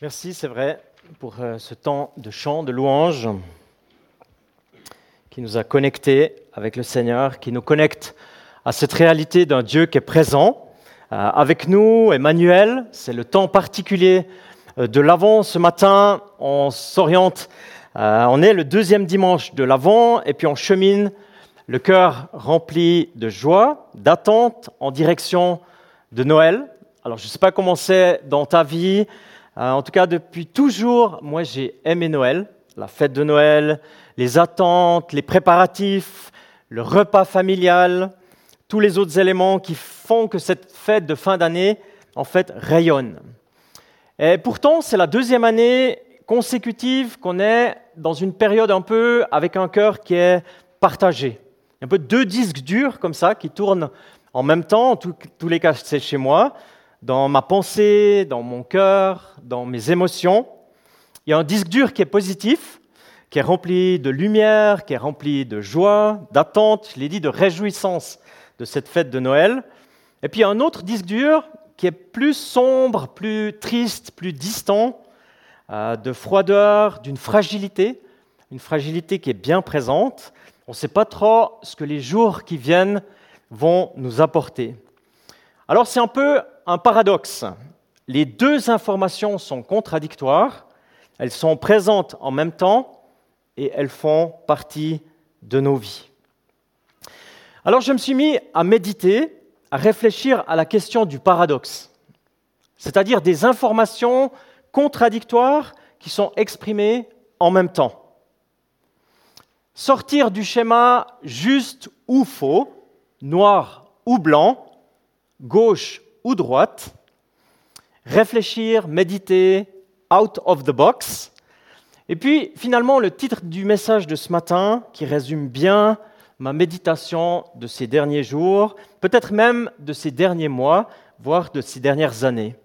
Merci, c'est vrai, pour euh, ce temps de chant, de louange qui nous a connectés avec le Seigneur, qui nous connecte à cette réalité d'un Dieu qui est présent euh, avec nous. Emmanuel, c'est le temps particulier euh, de l'Avent. Ce matin, on s'oriente, on est le deuxième dimanche de l'Avent et puis on chemine le cœur rempli de joie, d'attente en direction de Noël. Alors je ne sais pas comment c'est dans ta vie, en tout cas, depuis toujours, moi j'ai aimé Noël, la fête de Noël, les attentes, les préparatifs, le repas familial, tous les autres éléments qui font que cette fête de fin d'année, en fait, rayonne. Et pourtant, c'est la deuxième année consécutive qu'on est dans une période un peu avec un cœur qui est partagé. Un peu deux disques durs comme ça qui tournent en même temps, en tous les cas c'est chez moi dans ma pensée, dans mon cœur, dans mes émotions. Il y a un disque dur qui est positif, qui est rempli de lumière, qui est rempli de joie, d'attente, je l'ai dit, de réjouissance de cette fête de Noël. Et puis il y a un autre disque dur qui est plus sombre, plus triste, plus distant, euh, de froideur, d'une fragilité, une fragilité qui est bien présente. On ne sait pas trop ce que les jours qui viennent vont nous apporter. Alors c'est un peu un paradoxe. Les deux informations sont contradictoires, elles sont présentes en même temps et elles font partie de nos vies. Alors je me suis mis à méditer, à réfléchir à la question du paradoxe, c'est-à-dire des informations contradictoires qui sont exprimées en même temps. Sortir du schéma juste ou faux, noir ou blanc, gauche ou droite, réfléchir, méditer, out of the box. Et puis finalement le titre du message de ce matin qui résume bien ma méditation de ces derniers jours, peut-être même de ces derniers mois, voire de ces dernières années.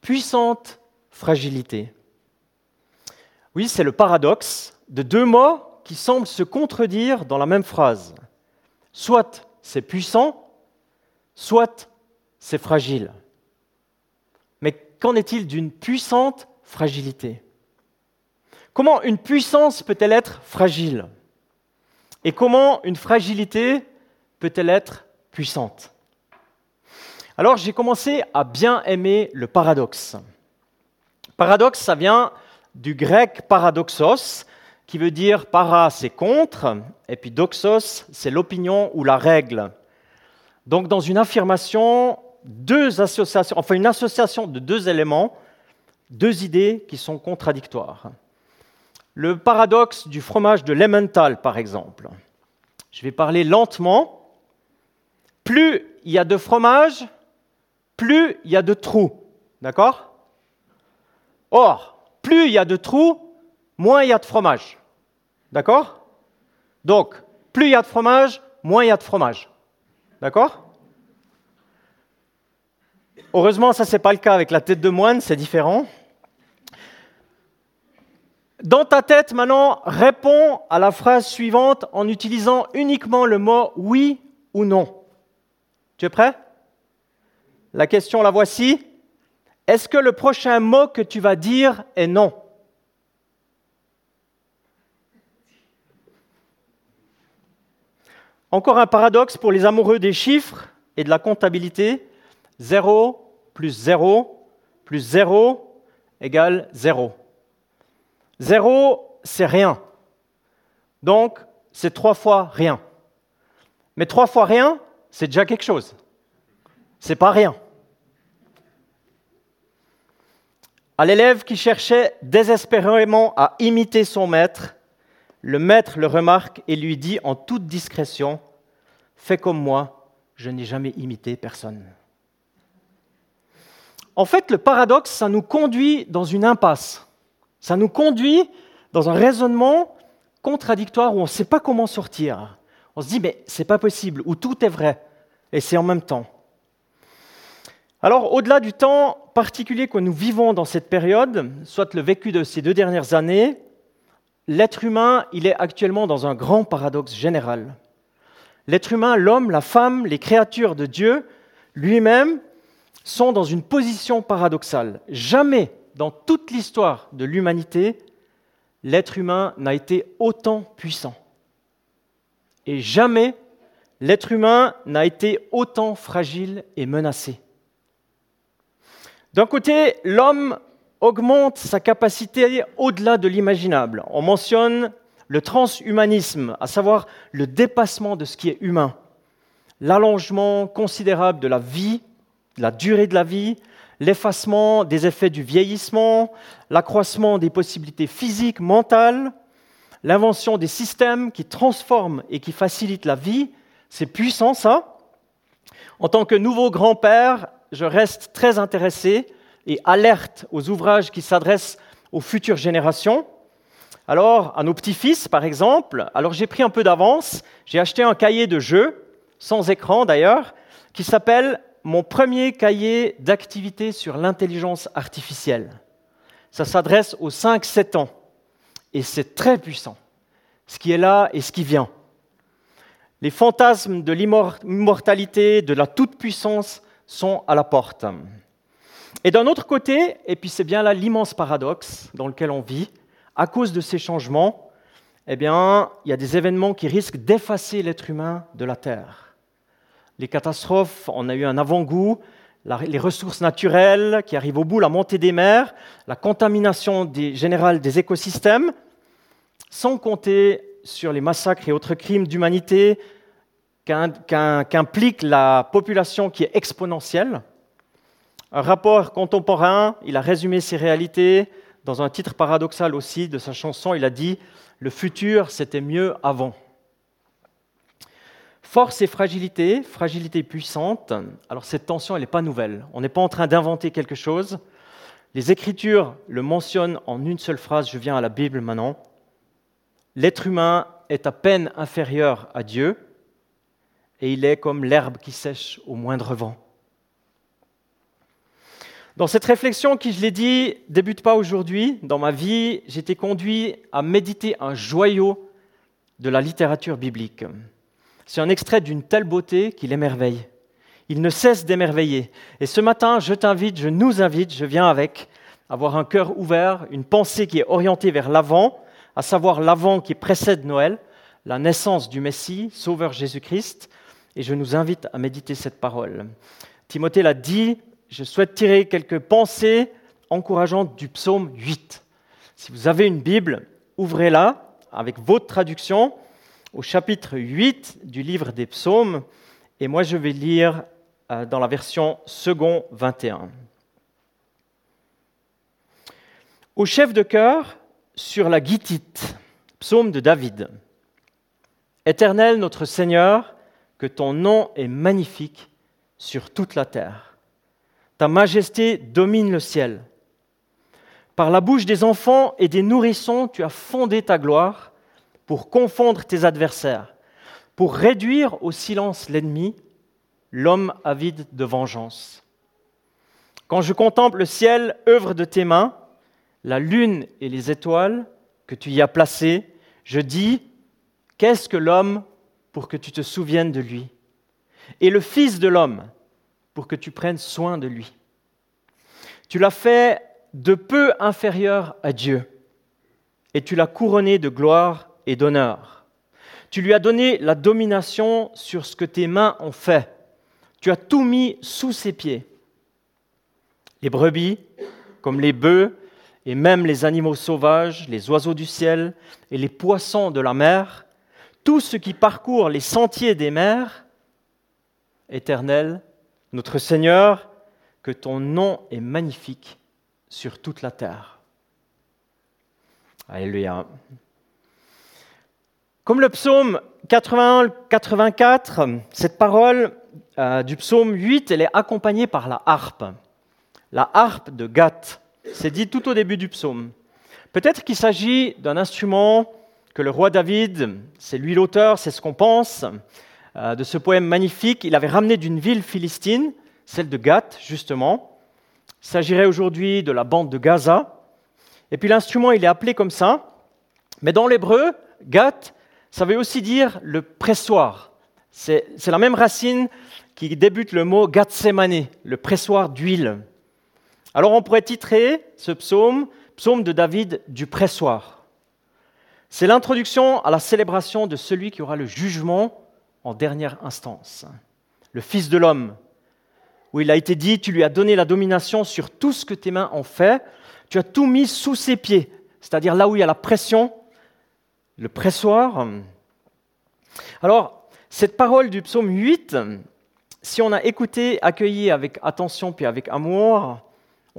Puissante fragilité. Oui, c'est le paradoxe de deux mots qui semblent se contredire dans la même phrase. Soit c'est puissant, soit c'est fragile. Mais qu'en est-il d'une puissante fragilité? Comment une puissance peut-elle être fragile? Et comment une fragilité peut-elle être puissante? Alors j'ai commencé à bien aimer le paradoxe. Paradoxe, ça vient du grec paradoxos, qui veut dire para, c'est contre, et puis doxos, c'est l'opinion ou la règle. Donc dans une affirmation, deux associations, enfin une association de deux éléments, deux idées qui sont contradictoires. Le paradoxe du fromage de l'Emmental, par exemple. Je vais parler lentement. Plus il y a de fromage, plus il y a de trous. D'accord? Or, plus il y a de trous, moins il y a de fromage. D'accord? Donc, plus il y a de fromage, moins il y a de fromage. D'accord? Heureusement, ça, ce n'est pas le cas avec la tête de moine, c'est différent. Dans ta tête, maintenant, réponds à la phrase suivante en utilisant uniquement le mot oui ou non. Tu es prêt? La question, la voici. Est-ce que le prochain mot que tu vas dire est non? Encore un paradoxe pour les amoureux des chiffres et de la comptabilité. 0 plus 0 plus 0 égale 0. 0, c'est rien. Donc, c'est trois fois rien. Mais trois fois rien, c'est déjà quelque chose. C'est pas rien. À l'élève qui cherchait désespérément à imiter son maître, le maître le remarque et lui dit en toute discrétion Fais comme moi, je n'ai jamais imité personne. En fait, le paradoxe, ça nous conduit dans une impasse. Ça nous conduit dans un raisonnement contradictoire où on ne sait pas comment sortir. On se dit, mais c'est pas possible, où tout est vrai, et c'est en même temps. Alors, au-delà du temps particulier que nous vivons dans cette période, soit le vécu de ces deux dernières années, l'être humain, il est actuellement dans un grand paradoxe général. L'être humain, l'homme, la femme, les créatures de Dieu, lui-même, sont dans une position paradoxale. Jamais dans toute l'histoire de l'humanité, l'être humain n'a été autant puissant. Et jamais l'être humain n'a été autant fragile et menacé. D'un côté, l'homme augmente sa capacité au-delà de l'imaginable. On mentionne le transhumanisme, à savoir le dépassement de ce qui est humain, l'allongement considérable de la vie, la durée de la vie, l'effacement des effets du vieillissement, l'accroissement des possibilités physiques, mentales, l'invention des systèmes qui transforment et qui facilitent la vie. C'est puissant ça. En tant que nouveau grand-père, je reste très intéressé et alerte aux ouvrages qui s'adressent aux futures générations. Alors, à nos petits-fils, par exemple, alors j'ai pris un peu d'avance, j'ai acheté un cahier de jeu, sans écran d'ailleurs, qui s'appelle Mon premier cahier d'activité sur l'intelligence artificielle. Ça s'adresse aux 5-7 ans, et c'est très puissant, ce qui est là et ce qui vient. Les fantasmes de l'immortalité, de la toute-puissance sont à la porte. Et d'un autre côté, et puis c'est bien là l'immense paradoxe dans lequel on vit, à cause de ces changements, eh bien, il y a des événements qui risquent d'effacer l'être humain de la Terre. Les catastrophes, on a eu un avant-goût, les ressources naturelles qui arrivent au bout, la montée des mers, la contamination générale des écosystèmes, sans compter sur les massacres et autres crimes d'humanité qu'implique la population qui est exponentielle. Un rapport contemporain, il a résumé ces réalités dans un titre paradoxal aussi de sa chanson. Il a dit Le futur, c'était mieux avant. Force et fragilité, fragilité puissante. Alors cette tension, elle n'est pas nouvelle. On n'est pas en train d'inventer quelque chose. Les Écritures le mentionnent en une seule phrase. Je viens à la Bible maintenant. L'être humain est à peine inférieur à Dieu et il est comme l'herbe qui sèche au moindre vent. Dans cette réflexion qui, je l'ai dit, débute pas aujourd'hui, dans ma vie, j'ai été conduit à méditer un joyau de la littérature biblique. C'est un extrait d'une telle beauté qu'il émerveille. Il ne cesse d'émerveiller. Et ce matin, je t'invite, je nous invite, je viens avec, avoir un cœur ouvert, une pensée qui est orientée vers l'avant, à savoir l'avant qui précède Noël, la naissance du Messie, Sauveur Jésus-Christ. Et je nous invite à méditer cette parole. Timothée l'a dit, je souhaite tirer quelques pensées encourageantes du psaume 8. Si vous avez une Bible, ouvrez-la avec votre traduction au chapitre 8 du livre des psaumes, et moi je vais lire euh, dans la version second 21. Au chef de chœur, sur la guitite, psaume de David. Éternel notre Seigneur, que ton nom est magnifique sur toute la terre. Ta majesté domine le ciel. Par la bouche des enfants et des nourrissons, tu as fondé ta gloire pour confondre tes adversaires, pour réduire au silence l'ennemi, l'homme avide de vengeance. Quand je contemple le ciel, œuvre de tes mains, la lune et les étoiles que tu y as placées, je dis, qu'est-ce que l'homme pour que tu te souviennes de lui? Et le Fils de l'homme pour que tu prennes soin de lui. Tu l'as fait de peu inférieur à Dieu, et tu l'as couronné de gloire et d'honneur. Tu lui as donné la domination sur ce que tes mains ont fait. Tu as tout mis sous ses pieds. Les brebis, comme les bœufs, et même les animaux sauvages, les oiseaux du ciel et les poissons de la mer, tout ce qui parcourt les sentiers des mers, éternel, notre Seigneur, que ton nom est magnifique sur toute la terre. Alléluia. Comme le psaume 81-84, cette parole euh, du psaume 8, elle est accompagnée par la harpe. La harpe de Gath. C'est dit tout au début du psaume. Peut-être qu'il s'agit d'un instrument que le roi David, c'est lui l'auteur, c'est ce qu'on pense, euh, de ce poème magnifique. Il avait ramené d'une ville philistine, celle de Gath, justement. Il s'agirait aujourd'hui de la bande de Gaza. Et puis l'instrument, il est appelé comme ça. Mais dans l'hébreu, Gath, ça veut aussi dire le pressoir. C'est la même racine qui débute le mot Gatsemane, le pressoir d'huile. Alors on pourrait titrer ce psaume, psaume de David du pressoir. C'est l'introduction à la célébration de celui qui aura le jugement en dernière instance, le Fils de l'homme, où il a été dit, tu lui as donné la domination sur tout ce que tes mains ont fait, tu as tout mis sous ses pieds, c'est-à-dire là où il y a la pression, le pressoir. Alors, cette parole du psaume 8, si on a écouté, accueilli avec attention puis avec amour,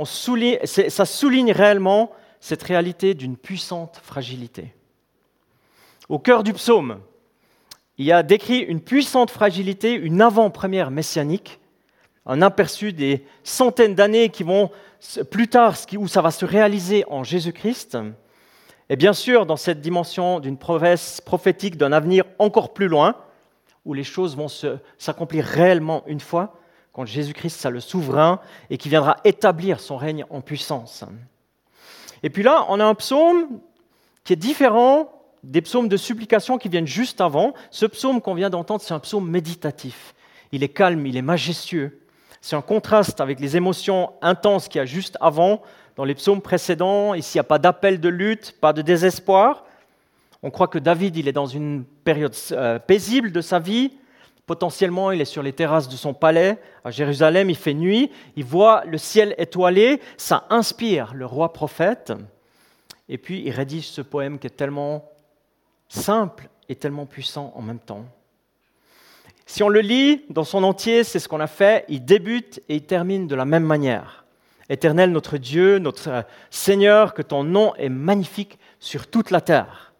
souligne, ça souligne réellement cette réalité d'une puissante fragilité. Au cœur du psaume, il y a décrit une puissante fragilité, une avant-première messianique, un aperçu des centaines d'années qui vont plus tard, où ça va se réaliser en Jésus-Christ. Et bien sûr, dans cette dimension d'une promesse prophétique d'un avenir encore plus loin, où les choses vont s'accomplir réellement une fois, quand Jésus-Christ sera le souverain et qui viendra établir son règne en puissance. Et puis là, on a un psaume qui est différent des psaumes de supplication qui viennent juste avant. Ce psaume qu'on vient d'entendre, c'est un psaume méditatif. Il est calme, il est majestueux. C'est un contraste avec les émotions intenses qu'il y a juste avant dans les psaumes précédents. Ici, il n'y a pas d'appel de lutte, pas de désespoir. On croit que David, il est dans une période euh, paisible de sa vie. Potentiellement, il est sur les terrasses de son palais à Jérusalem, il fait nuit, il voit le ciel étoilé, ça inspire le roi prophète. Et puis, il rédige ce poème qui est tellement simple et tellement puissant en même temps. Si on le lit dans son entier, c'est ce qu'on a fait, il débute et il termine de la même manière. Éternel notre Dieu, notre Seigneur, que ton nom est magnifique sur toute la terre.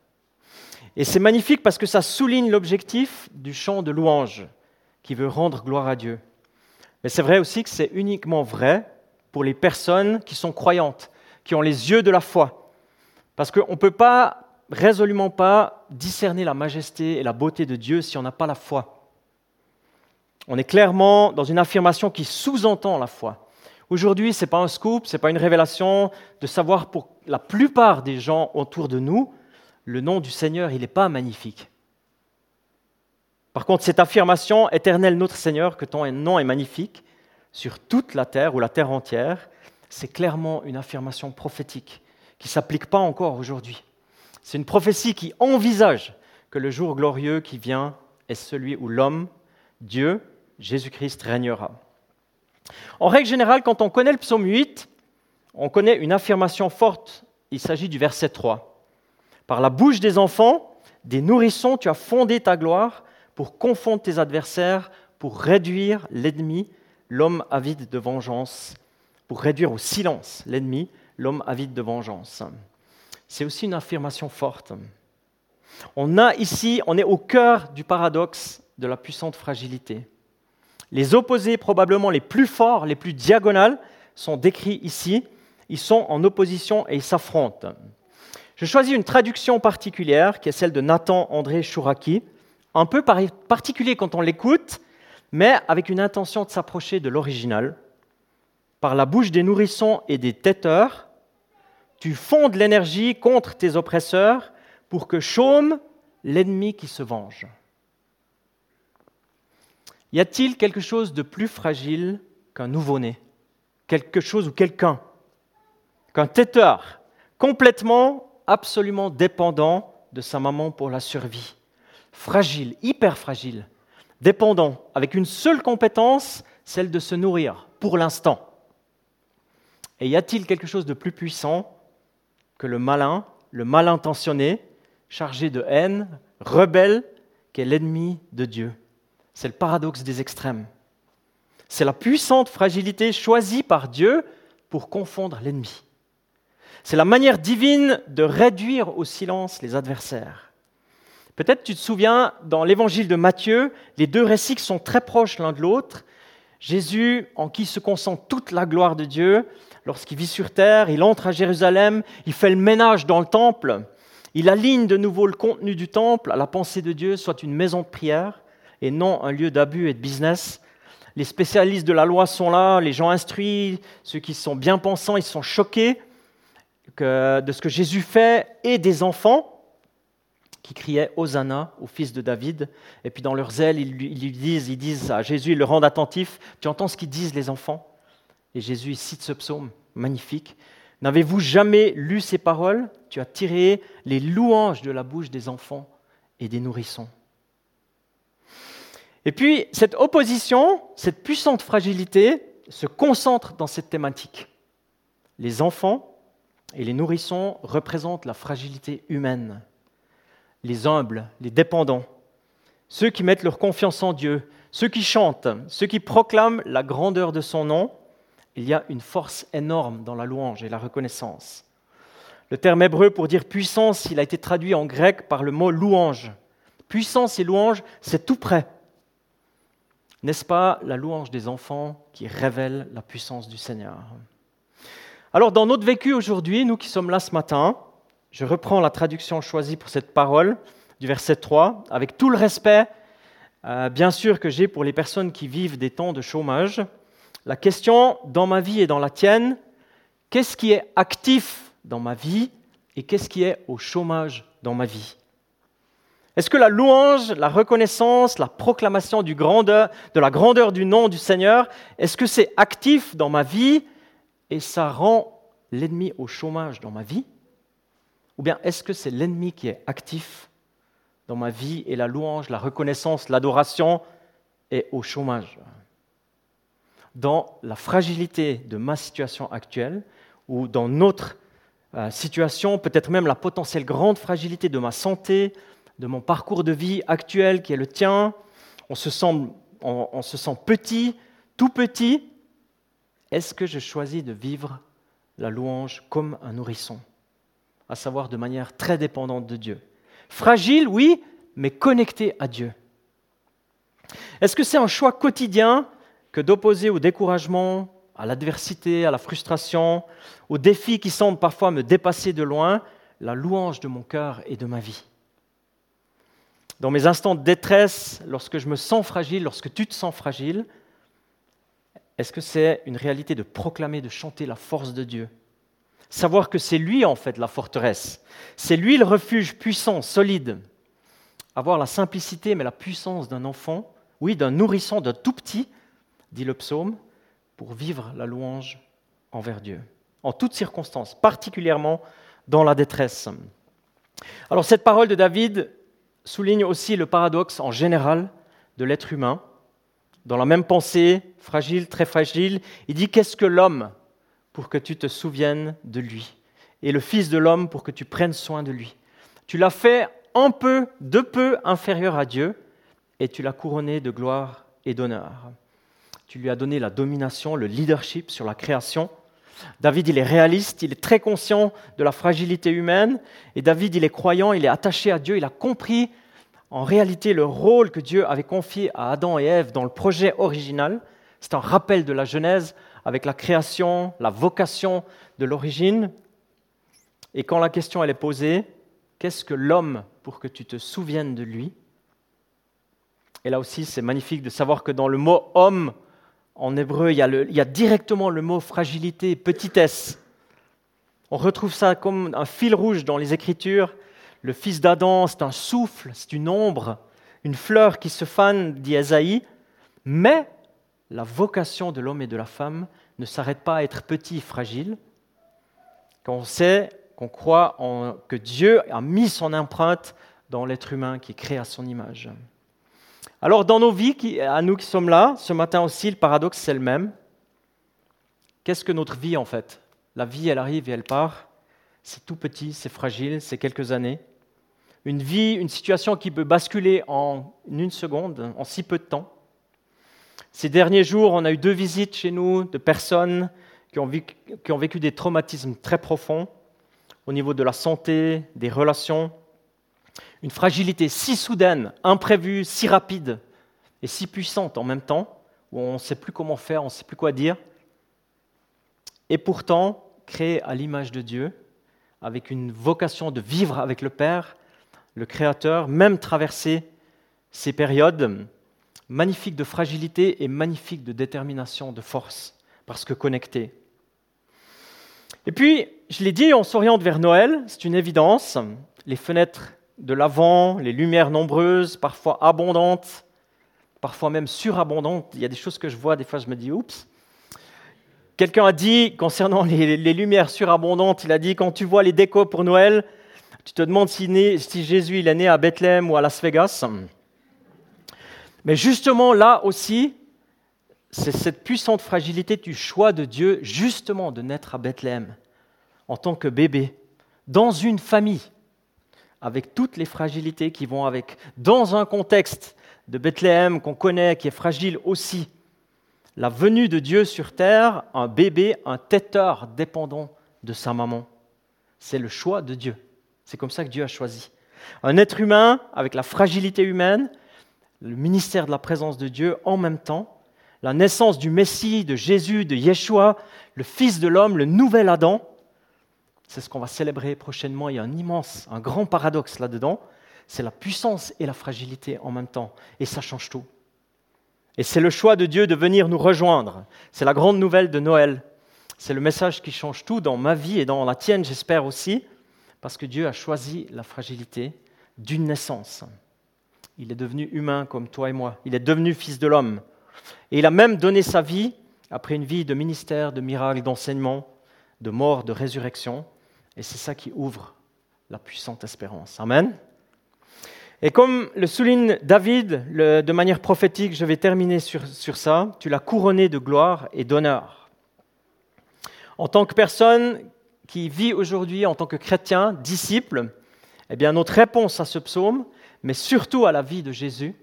Et c'est magnifique parce que ça souligne l'objectif du chant de louange qui veut rendre gloire à Dieu. Mais c'est vrai aussi que c'est uniquement vrai pour les personnes qui sont croyantes, qui ont les yeux de la foi. Parce qu'on ne peut pas résolument pas discerner la majesté et la beauté de Dieu si on n'a pas la foi. On est clairement dans une affirmation qui sous-entend la foi. Aujourd'hui, ce n'est pas un scoop, ce n'est pas une révélation de savoir pour la plupart des gens autour de nous, le nom du Seigneur, il n'est pas magnifique. Par contre, cette affirmation, éternel notre Seigneur, que ton nom est magnifique sur toute la terre ou la terre entière, c'est clairement une affirmation prophétique qui ne s'applique pas encore aujourd'hui. C'est une prophétie qui envisage que le jour glorieux qui vient est celui où l'homme, Dieu, Jésus-Christ régnera. En règle générale, quand on connaît le psaume 8, on connaît une affirmation forte. Il s'agit du verset 3. Par la bouche des enfants, des nourrissons, tu as fondé ta gloire pour confondre tes adversaires, pour réduire l'ennemi, l'homme avide de vengeance, pour réduire au silence l'ennemi, l'homme avide de vengeance c'est aussi une affirmation forte. On a ici, on est au cœur du paradoxe de la puissante fragilité. Les opposés probablement les plus forts, les plus diagonales, sont décrits ici. Ils sont en opposition et ils s'affrontent. Je choisis une traduction particulière qui est celle de Nathan André Chouraki, un peu particulier quand on l'écoute, mais avec une intention de s'approcher de l'original. Par la bouche des nourrissons et des têteurs, tu fondes l'énergie contre tes oppresseurs pour que chôme l'ennemi qui se venge. Y a-t-il quelque chose de plus fragile qu'un nouveau-né? Quelque chose ou quelqu'un? Qu'un têteur complètement, absolument dépendant de sa maman pour la survie? Fragile, hyper fragile, dépendant, avec une seule compétence, celle de se nourrir, pour l'instant. Et y a-t-il quelque chose de plus puissant que le malin, le mal intentionné, chargé de haine, rebelle, qui est l'ennemi de Dieu? C'est le paradoxe des extrêmes. C'est la puissante fragilité choisie par Dieu pour confondre l'ennemi. C'est la manière divine de réduire au silence les adversaires. Peut-être tu te souviens, dans l'évangile de Matthieu, les deux récits sont très proches l'un de l'autre. Jésus, en qui se concentre toute la gloire de Dieu, lorsqu'il vit sur terre, il entre à Jérusalem, il fait le ménage dans le temple, il aligne de nouveau le contenu du temple à la pensée de Dieu, soit une maison de prière et non un lieu d'abus et de business. Les spécialistes de la loi sont là, les gens instruits, ceux qui sont bien pensants, ils sont choqués de ce que Jésus fait et des enfants qui criaient Hosanna au fils de David. Et puis dans leur zèle, ils lui, disent, ils disent à Jésus, ils le rendent attentif. Tu entends ce qu'ils disent les enfants? Et Jésus cite ce psaume. magnifique. N'avez-vous jamais lu ces paroles? Tu as tiré les louanges de la bouche des enfants et des nourrissons. Et puis, cette opposition, cette puissante fragilité se concentre dans cette thématique. Les enfants et les nourrissons représentent la fragilité humaine. Les humbles, les dépendants, ceux qui mettent leur confiance en Dieu, ceux qui chantent, ceux qui proclament la grandeur de son nom, il y a une force énorme dans la louange et la reconnaissance. Le terme hébreu pour dire puissance, il a été traduit en grec par le mot louange. Puissance et louange, c'est tout près. N'est-ce pas la louange des enfants qui révèle la puissance du Seigneur? Alors, dans notre vécu aujourd'hui, nous qui sommes là ce matin, je reprends la traduction choisie pour cette parole du verset 3, avec tout le respect, euh, bien sûr, que j'ai pour les personnes qui vivent des temps de chômage. La question, dans ma vie et dans la tienne, qu'est-ce qui est actif dans ma vie et qu'est-ce qui est au chômage dans ma vie? Est-ce que la louange, la reconnaissance, la proclamation de la grandeur du nom du Seigneur, est-ce que c'est actif dans ma vie et ça rend l'ennemi au chômage dans ma vie? Ou bien est-ce que c'est l'ennemi qui est actif dans ma vie et la louange, la reconnaissance, l'adoration est au chômage? Dans la fragilité de ma situation actuelle ou dans notre euh, situation, peut-être même la potentielle grande fragilité de ma santé, de mon parcours de vie actuel qui est le tien, on se sent, petit, tout petit, est-ce que je choisis de vivre la louange comme un nourrisson, à savoir de manière très dépendante de Dieu? Fragile, oui, mais connecté à Dieu. Est-ce que c'est un choix quotidien que d'opposer au découragement, à l'adversité, à la frustration, aux défis qui semblent parfois me dépasser de loin, la louange de mon cœur et de ma vie dans mes instants de détresse, lorsque je me sens fragile, lorsque tu te sens fragile, est-ce que c'est une réalité de proclamer, de chanter la force de Dieu? Savoir que c'est lui en fait la forteresse, c'est lui le refuge puissant, solide. Avoir la simplicité mais la puissance d'un enfant, oui, d'un nourrisson, d'un tout petit, dit le psaume, pour vivre la louange envers Dieu, en toutes circonstances, particulièrement dans la détresse. Alors cette parole de David, souligne aussi le paradoxe en général de l'être humain. Dans la même pensée, fragile, très fragile, il dit Qu'est-ce que l'homme pour que tu te souviennes de lui? Et le Fils de l'homme pour que tu prennes soin de lui Tu l'as fait un peu, de peu inférieur à Dieu, et tu l'as couronné de gloire et d'honneur. Tu lui as donné la domination, le leadership sur la création. David, il est réaliste, il est très conscient de la fragilité humaine, et David, il est croyant, il est attaché à Dieu, il a compris en réalité le rôle que Dieu avait confié à Adam et Ève dans le projet original. C'est un rappel de la Genèse avec la création, la vocation de l'origine. Et quand la question elle est posée, qu'est-ce que l'homme pour que tu te souviennes de lui? Et là aussi, c'est magnifique de savoir que dans le mot homme, en hébreu, il y, a il y a directement le mot fragilité, petitesse. On retrouve ça comme un fil rouge dans les Écritures le fils d'Adam, c'est un souffle, c'est une ombre, une fleur qui se fane, dit Esaïe, mais la vocation de l'homme et de la femme ne s'arrête pas à être petit, fragile, quand on sait, qu'on croit que Dieu a mis son empreinte dans l'être humain qui est créé à son image. Alors dans nos vies, à nous qui sommes là, ce matin aussi, le paradoxe c'est le même. Qu'est-ce que notre vie en fait? La vie, elle arrive et elle part. C'est tout petit, c'est fragile, c'est quelques années une vie, une situation qui peut basculer en une seconde, en si peu de temps. Ces derniers jours, on a eu deux visites chez nous de personnes qui ont, vécu, des traumatismes très profonds au niveau de la santé, des relations, une fragilité si soudaine, imprévue, si rapide et si puissante en même temps, où on ne sait plus comment faire, on ne sait plus quoi dire, et pourtant créée à l'image de Dieu, avec une vocation de vivre avec le Père, le Créateur, même traverser ces périodes magnifiques de fragilité et magnifiques de détermination, de force, parce que connectés. Et puis, je l'ai dit, on s'oriente vers Noël, c'est une évidence. Les fenêtres de l'avant, les lumières nombreuses, parfois abondantes, parfois même surabondantes. Il y a des choses que je vois, des fois je me dis, oups. quelqu'un a dit, concernant les, lumières surabondantes, il a dit, quand tu vois les décos pour Noël, tu te demandes si, Jésus est né à Bethléem ou à Las Vegas. Mais justement, là aussi, c'est cette puissante fragilité du choix de Dieu, justement, de naître à Bethléem, en tant que bébé, dans une famille, avec toutes les fragilités qui vont avec, dans un contexte de Bethléem qu'on connaît, qui est fragile aussi. La venue de Dieu sur terre, un bébé, un têteur dépendant de sa maman. C'est le choix de Dieu. C'est comme ça que Dieu a choisi. Un être humain avec la fragilité humaine, le ministère de la présence de Dieu en même temps, la naissance du Messie, de Jésus, de Yeshua, le Fils de l'homme, le nouvel Adam. C'est ce qu'on va célébrer prochainement. Il y a un immense, un grand paradoxe là-dedans c'est la puissance et la fragilité en même temps. Et ça change tout. Et c'est le choix de Dieu de venir nous rejoindre. C'est la grande nouvelle de Noël. C'est le message qui change tout dans ma vie et dans la tienne, j'espère aussi, parce que Dieu a choisi la fragilité d'une naissance. Il est devenu humain comme toi et moi. Il est devenu fils de l'homme. Et il a même donné sa vie après une vie de ministère, de miracles, d'enseignement, de mort, de résurrection. Et c'est ça qui ouvre la puissante espérance. Amen. Et comme le souligne David de manière prophétique, je vais terminer sur, sur ça, tu l'as couronné de gloire et d'honneur. En tant que personne qui vit aujourd'hui, en tant que chrétien, disciple, eh bien notre réponse à ce psaume, mais surtout à la vie de Jésus,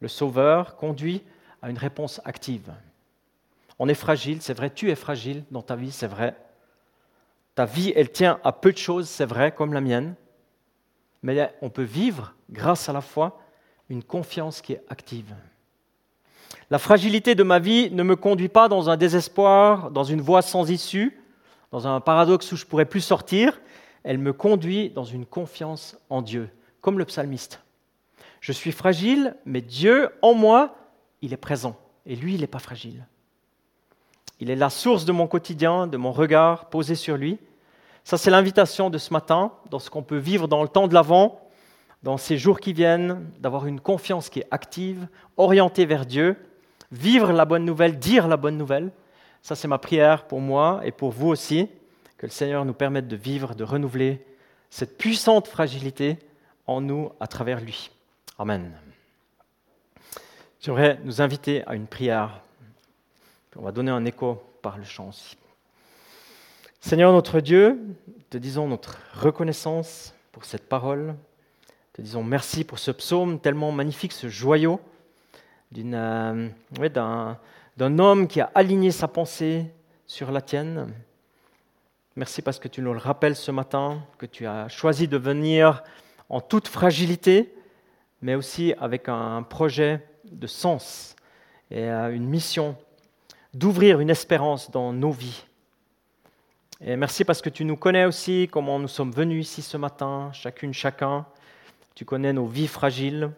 le Sauveur, conduit à une réponse active. On est fragile, c'est vrai, tu es fragile dans ta vie, c'est vrai. Ta vie, elle tient à peu de choses, c'est vrai, comme la mienne mais on peut vivre, grâce à la foi, une confiance qui est active. La fragilité de ma vie ne me conduit pas dans un désespoir, dans une voie sans issue, dans un paradoxe où je ne pourrais plus sortir. Elle me conduit dans une confiance en Dieu, comme le psalmiste. Je suis fragile, mais Dieu en moi, il est présent. Et lui, il n'est pas fragile. Il est la source de mon quotidien, de mon regard posé sur lui. Ça, c'est l'invitation de ce matin, dans ce qu'on peut vivre dans le temps de l'Avent, dans ces jours qui viennent, d'avoir une confiance qui est active, orientée vers Dieu, vivre la bonne nouvelle, dire la bonne nouvelle. Ça, c'est ma prière pour moi et pour vous aussi, que le Seigneur nous permette de vivre, de renouveler cette puissante fragilité en nous à travers lui. Amen. J'aimerais nous inviter à une prière. On va donner un écho par le chant aussi. Seigneur notre Dieu, te disons notre reconnaissance pour cette parole. Te disons merci pour ce psaume tellement magnifique, ce joyau euh, d'un homme qui a aligné sa pensée sur la tienne. Merci parce que tu nous le rappelles ce matin, que tu as choisi de venir en toute fragilité, mais aussi avec un projet de sens et euh, une mission d'ouvrir une espérance dans nos vies. Et merci parce que tu nous connais aussi, comment nous sommes venus ici ce matin, chacune, chacun. Tu connais nos vies fragiles,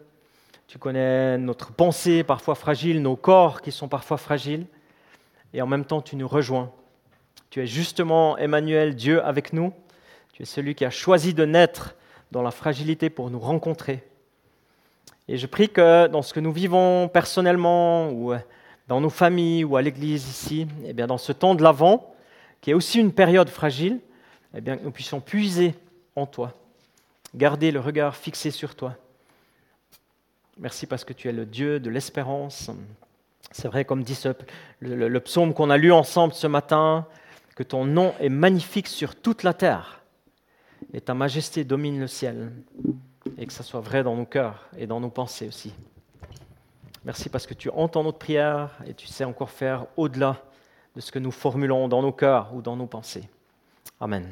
tu connais notre pensée parfois fragile, nos corps qui sont parfois fragiles. Et en même temps, tu nous rejoins. Tu es justement Emmanuel, Dieu avec nous. Tu es celui qui a choisi de naître dans la fragilité pour nous rencontrer. Et je prie que dans ce que nous vivons personnellement, ou dans nos familles, ou à l'église ici, et eh bien dans ce temps de l'Avent, qui est aussi une période fragile, eh bien, que nous puissions puiser en toi, garder le regard fixé sur toi. Merci parce que tu es le Dieu de l'espérance. C'est vrai, comme dit le, le psaume qu'on a lu ensemble ce matin, que ton nom est magnifique sur toute la terre et ta majesté domine le ciel. Et que ça soit vrai dans nos cœurs et dans nos pensées aussi. Merci parce que tu entends notre prière et tu sais encore faire au-delà de ce que nous formulons dans nos cœurs ou dans nos pensées. Amen.